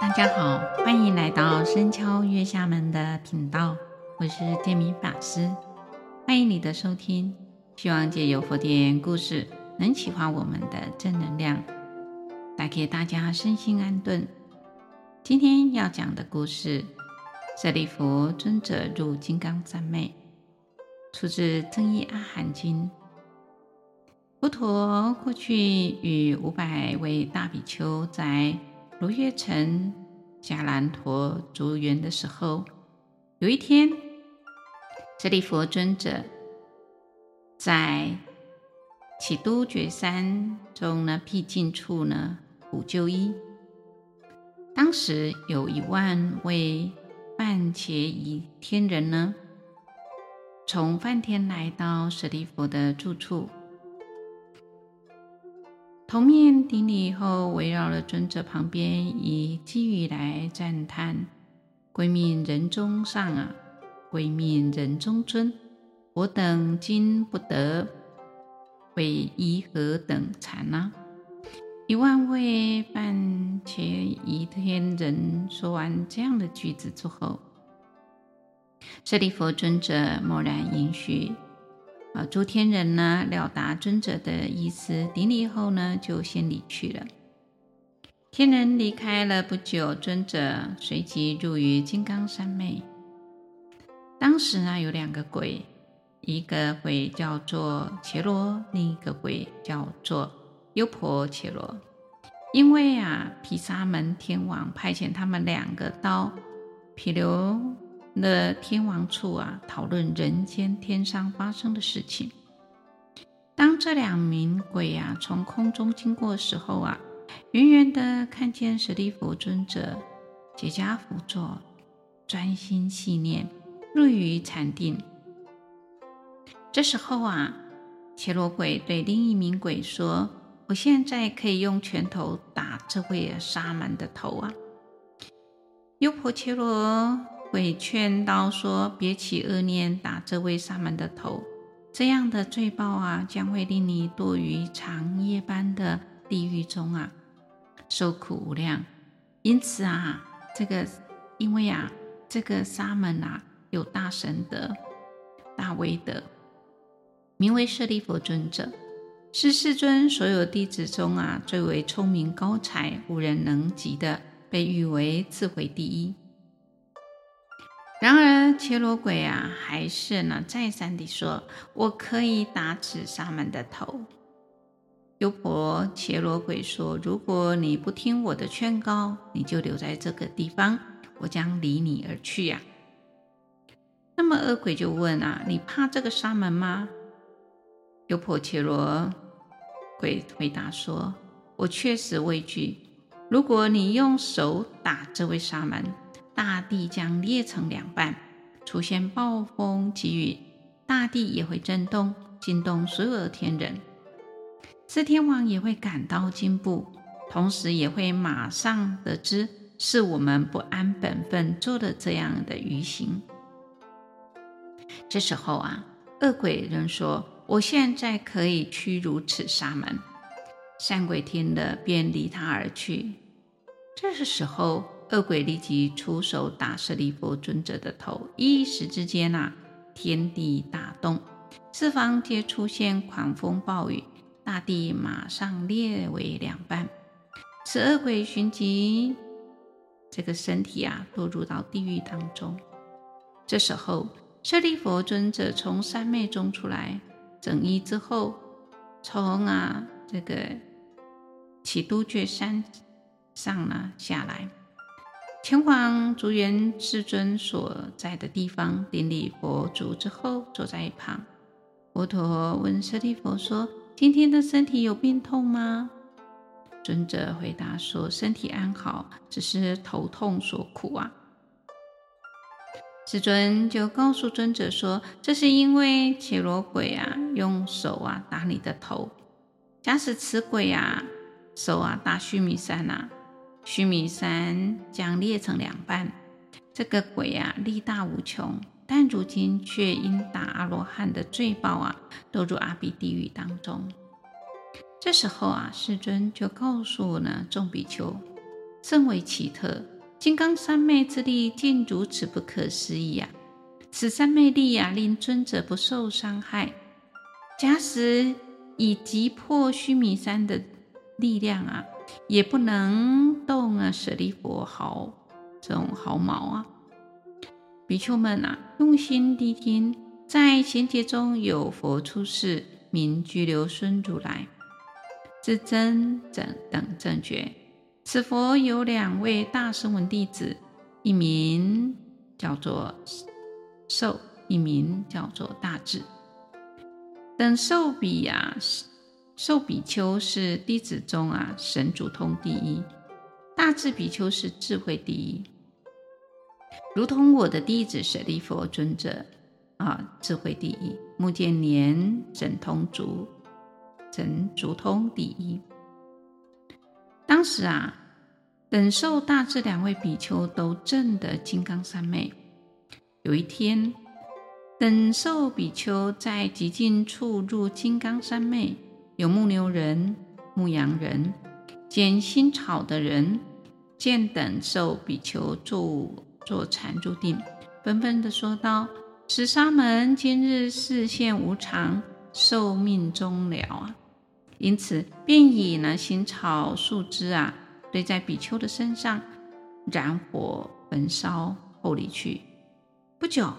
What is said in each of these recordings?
大家好，欢迎来到深敲月下门的频道，我是建明法师，欢迎你的收听。希望借由佛典故事，能启发我们的正能量，带给大家身心安顿。今天要讲的故事，舍利弗尊者入金刚三昧，出自《增一阿含经》。佛陀过去与五百位大比丘在罗阅城迦兰陀竹园的时候，有一天，舍利弗尊者在只都觉山中呢僻静处呢补旧衣。当时有一万位梵伽夷天人呢，从梵天来到舍利弗的住处。头面顶礼后，围绕了尊者旁边，以偈语来赞叹：“归命人中上啊，归命人中尊。我等今不得，为依何等禅呢？”一万位梵伽夷天人说完这样的句子之后，舍利弗尊者默然允许。啊，诸天人呢，了达尊者的意思，顶礼后呢，就先离去了。天人离开了不久，尊者随即入于金刚三昧。当时呢，有两个鬼，一个鬼叫做伽罗，另一个鬼叫做优婆伽罗。因为啊，毗沙门天王派遣他们两个到毗琉。的天王处啊，讨论人间天上发生的事情。当这两名鬼啊从空中经过的时候啊，远远的看见舍利弗尊者结跏趺坐，专心系念，入于禅定。这时候啊，伽罗鬼对另一名鬼说：“我现在可以用拳头打这位沙门的头啊！”优婆伽罗。会劝道说：“别起恶念，打这位沙门的头，这样的罪报啊，将会令你堕于长夜般的地狱中啊，受苦无量。因此啊，这个因为啊，这个沙门啊，有大神德、大威德，名为舍利弗尊者，是世尊所有弟子中啊，最为聪明高才、无人能及的，被誉为智慧第一。”然而，伽罗鬼啊，还是呢再三地说：“我可以打此沙门的头。”优婆伽罗鬼说：“如果你不听我的劝告，你就留在这个地方，我将离你而去呀、”那么恶鬼就问啊：“你怕这个沙门吗？”优婆伽罗鬼回答说：“我确实畏惧。如果你用手打这位沙门。”大地将裂成两半，出现暴风急雨，大地也会震动，惊动所有的天人。四天王也会感到惊怖，同时也会马上得知是我们不安本分做的这样的愚行。这时候啊，恶鬼仍说：“我现在可以驱逐此沙门。”善鬼听了，便离他而去。这个时候。恶鬼立即出手打舍利弗尊者的头，一时之间啊，天地大动，四方皆出现狂风暴雨，大地马上裂为两半。此恶鬼寻即这个身体啊，落入到地狱当中。这时候，舍利弗尊者从三昧中出来，整衣之后，从啊这个只都觉山上呢下来。前往竹园世尊所在的地方，顶礼佛足之后，坐在一旁。佛陀问舍利弗说：“今天的身体有病痛吗？”尊者回答说：“身体安好，只是头痛所苦啊。”世尊就告诉尊者说：“这是因为伽罗鬼啊，用手啊打你的头。假使此鬼啊手啊打须弥山啊。”须弥山将裂成两半，这个鬼啊力大无穷，但如今却因打阿罗汉的罪报啊，堕入阿鼻地狱当中。这时候啊，世尊就告诉呢众比丘，甚为奇特。金刚三昧之力竟如此不可思议啊！此三昧力啊，令尊者不受伤害。假使以击破须弥山的力量啊，也不能动啊舍利弗毫这种毫毛啊！比丘们啊，用心谛听，在贤劫中有佛出世，名拘留孙如来，至真等等正觉。此佛有两位大声闻弟子，一名叫做寿，一名叫做大智。等寿比呀，寿比丘是弟子中啊神足通第一，大智比丘是智慧第一，如同我的弟子舍利弗尊者啊，智慧第一，目犍连神通足，神足通第一。当时啊，等寿、大智两位比丘都证得金刚三昧。有一天，等寿比丘在极近处入金刚三昧，有牧牛人、牧羊人、捡新草的人见等寿比丘坐坐禅入定，纷纷地说道：“此沙门今日视现无常，寿命终了啊！”因此，便以呢新草树枝啊堆在比丘的身上，燃火焚烧后离去。不久。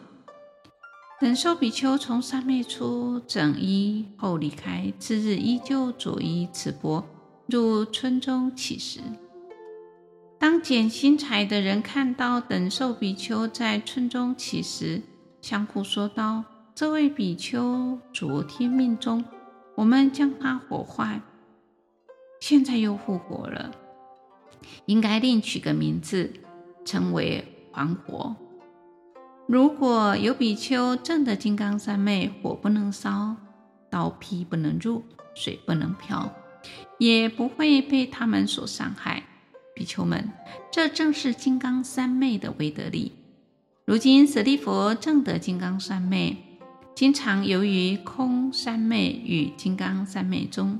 等寿比丘从三昧出整衣后离开，次日依旧着衣持钵入村中乞食。当捡新柴的人看到等寿比丘在村中乞食，相互说道：“这位比丘昨天命中，我们将他火化，现在又复活了，应该另取个名字，称为还活。”如果有比丘证得金刚三昧，火不能烧，刀劈不能入，水不能漂，也不会被他们所伤害。比丘们，这正是金刚三昧的威德力。如今舍利弗正得金刚三昧，经常游于空三昧与金刚三昧中，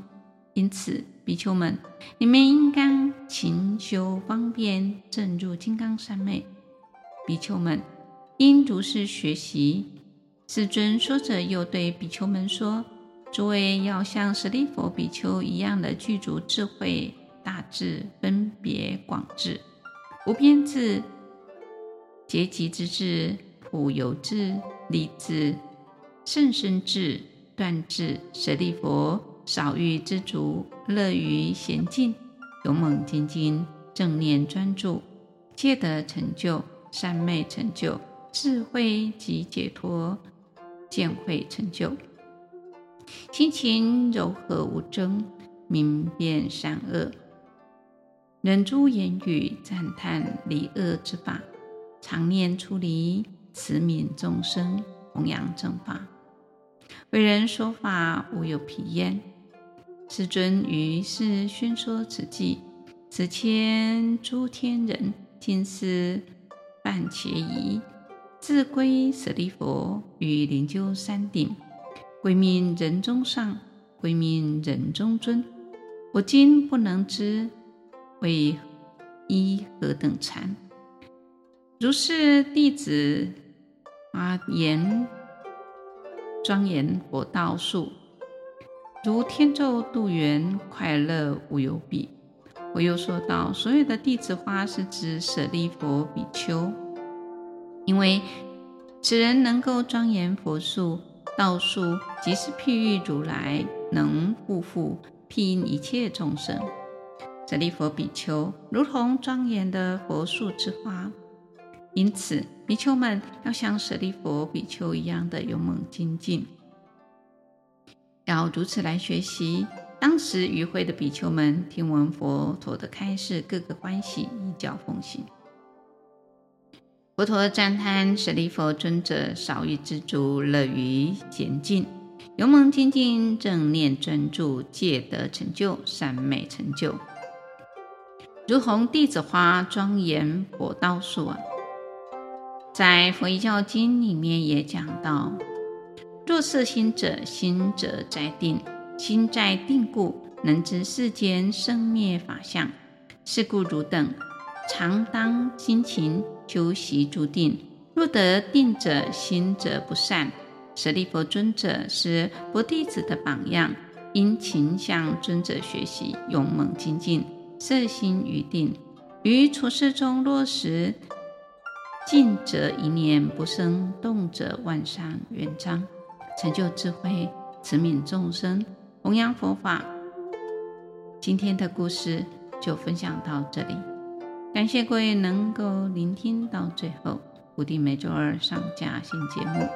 因此，比丘们，你们应当勤修方便，证入金刚三昧。比丘们。应如是学习。世尊说着，又对比丘们说：“诸位要像舍利弗比丘一样的具足智慧、大智、分别广智、无边智、结集之智、普游智、利智、甚深智、断智。舍利弗少欲知足，乐于闲静，勇猛精进，正念专注，戒得成就，三昧成就。”智慧及解脱，见慧成就，心情柔和无争，明辨善恶，忍诸言语，赞叹离恶之法，常念出离，慈悯众生，弘扬正法，为人说法无有疲厌。世尊于是宣说此偈，此千诸天人尽思梵伽夷。自归舍利弗于灵鹫山顶，归命人中上，归命人中尊。我今不能知为一何等禅。如是弟子阿言庄严佛道树，如天咒度缘，快乐无有比。我又说道：所有的弟子花是指舍利弗比丘。因为此人能够庄严佛树道树，即是譬喻如来能护护庇荫一切众生。舍利弗比丘如同庄严的佛树之花，因此比丘们要像舍利弗比丘一样的勇猛精进，要如此来学习。当时与会的比丘们听闻佛陀的开示，个个欢喜，依教奉行。佛陀赞叹舍利弗尊者少欲知足，乐于闲静，勇猛精进，正念专注，戒得成就，善美成就，如同弟子花庄严佛道树啊。在《佛遗教经》里面也讲到：若摄心者，心则在定，心在定故，能知世间生灭法相。是故汝等常当心勤修习住定。若得定者，心则不散。舍利弗尊者是佛弟子的榜样，因勤向尊者学习，勇猛精进，色心于定，于处事中落实。静则一念不生，动则万善圆彰，成就智慧，慈悯众生，弘扬佛法。今天的故事就分享到这里，感谢各位能够聆听到最后。固定每周二上架新节目，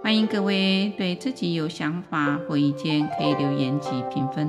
欢迎各位对自己有想法或意见可以留言及评分。